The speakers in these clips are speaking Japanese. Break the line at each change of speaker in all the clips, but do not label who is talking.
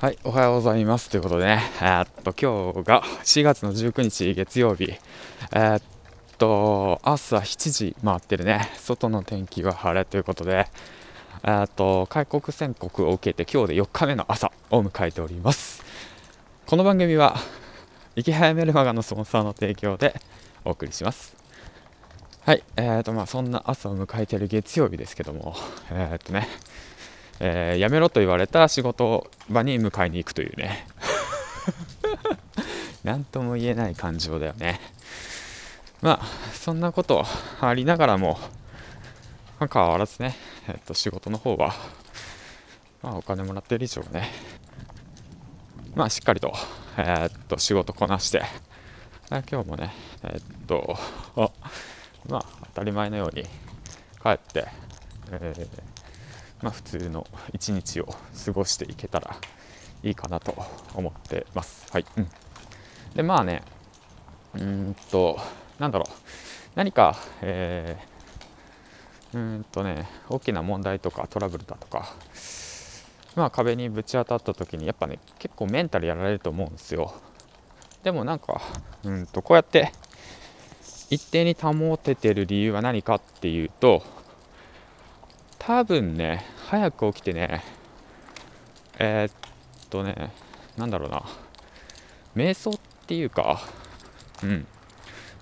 はい、おはようございます。ということでね、えー、っと、今日が4月の19日月曜日、えー、っと、朝7時回ってるね、外の天気は晴れということで、えー、っと、開国宣告を受けて今日で4日目の朝を迎えております。この番組は、生き早めるマガのスポンサーの提供でお送りします。はい、えーと、まあ、そんな朝を迎えている月曜日ですけども、えー、っとね、えー、辞めろと言われた仕事場に迎えに行くというね。何とも言えない感情だよね。まあそんなことありながらも、まあ、変わらずね、えっと、仕事の方は、まあ、お金もらってる以上ね。まあしっかりと,、えー、っと仕事こなして今日もねえっとまあ当たり前のように帰って、えーまあ、普通の一日を過ごしていけたらいいかなと思ってます。はい、うん、でまあねうんとなんだろう何か、えー、うんとね大きな問題とかトラブルだとかまあ壁にぶち当たった時にやっぱね結構メンタルやられると思うんですよ。でもなんかうんとこうやって一定に保ててる理由は何かっていうと多分ね、早く起きてね、えー、っとね、なんだろうな、瞑想っていうか、うん、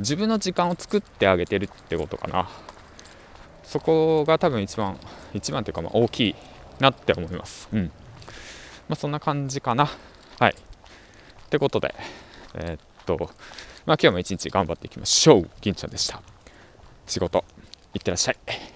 自分の時間を作ってあげてるってことかな。そこが多分一番、一番というかま大きいなって思います。うん。まあそんな感じかな。はい。ってことで、えー、っと、まあ今日も一日頑張っていきましょう。銀ちゃんでした。仕事、いってらっしゃい。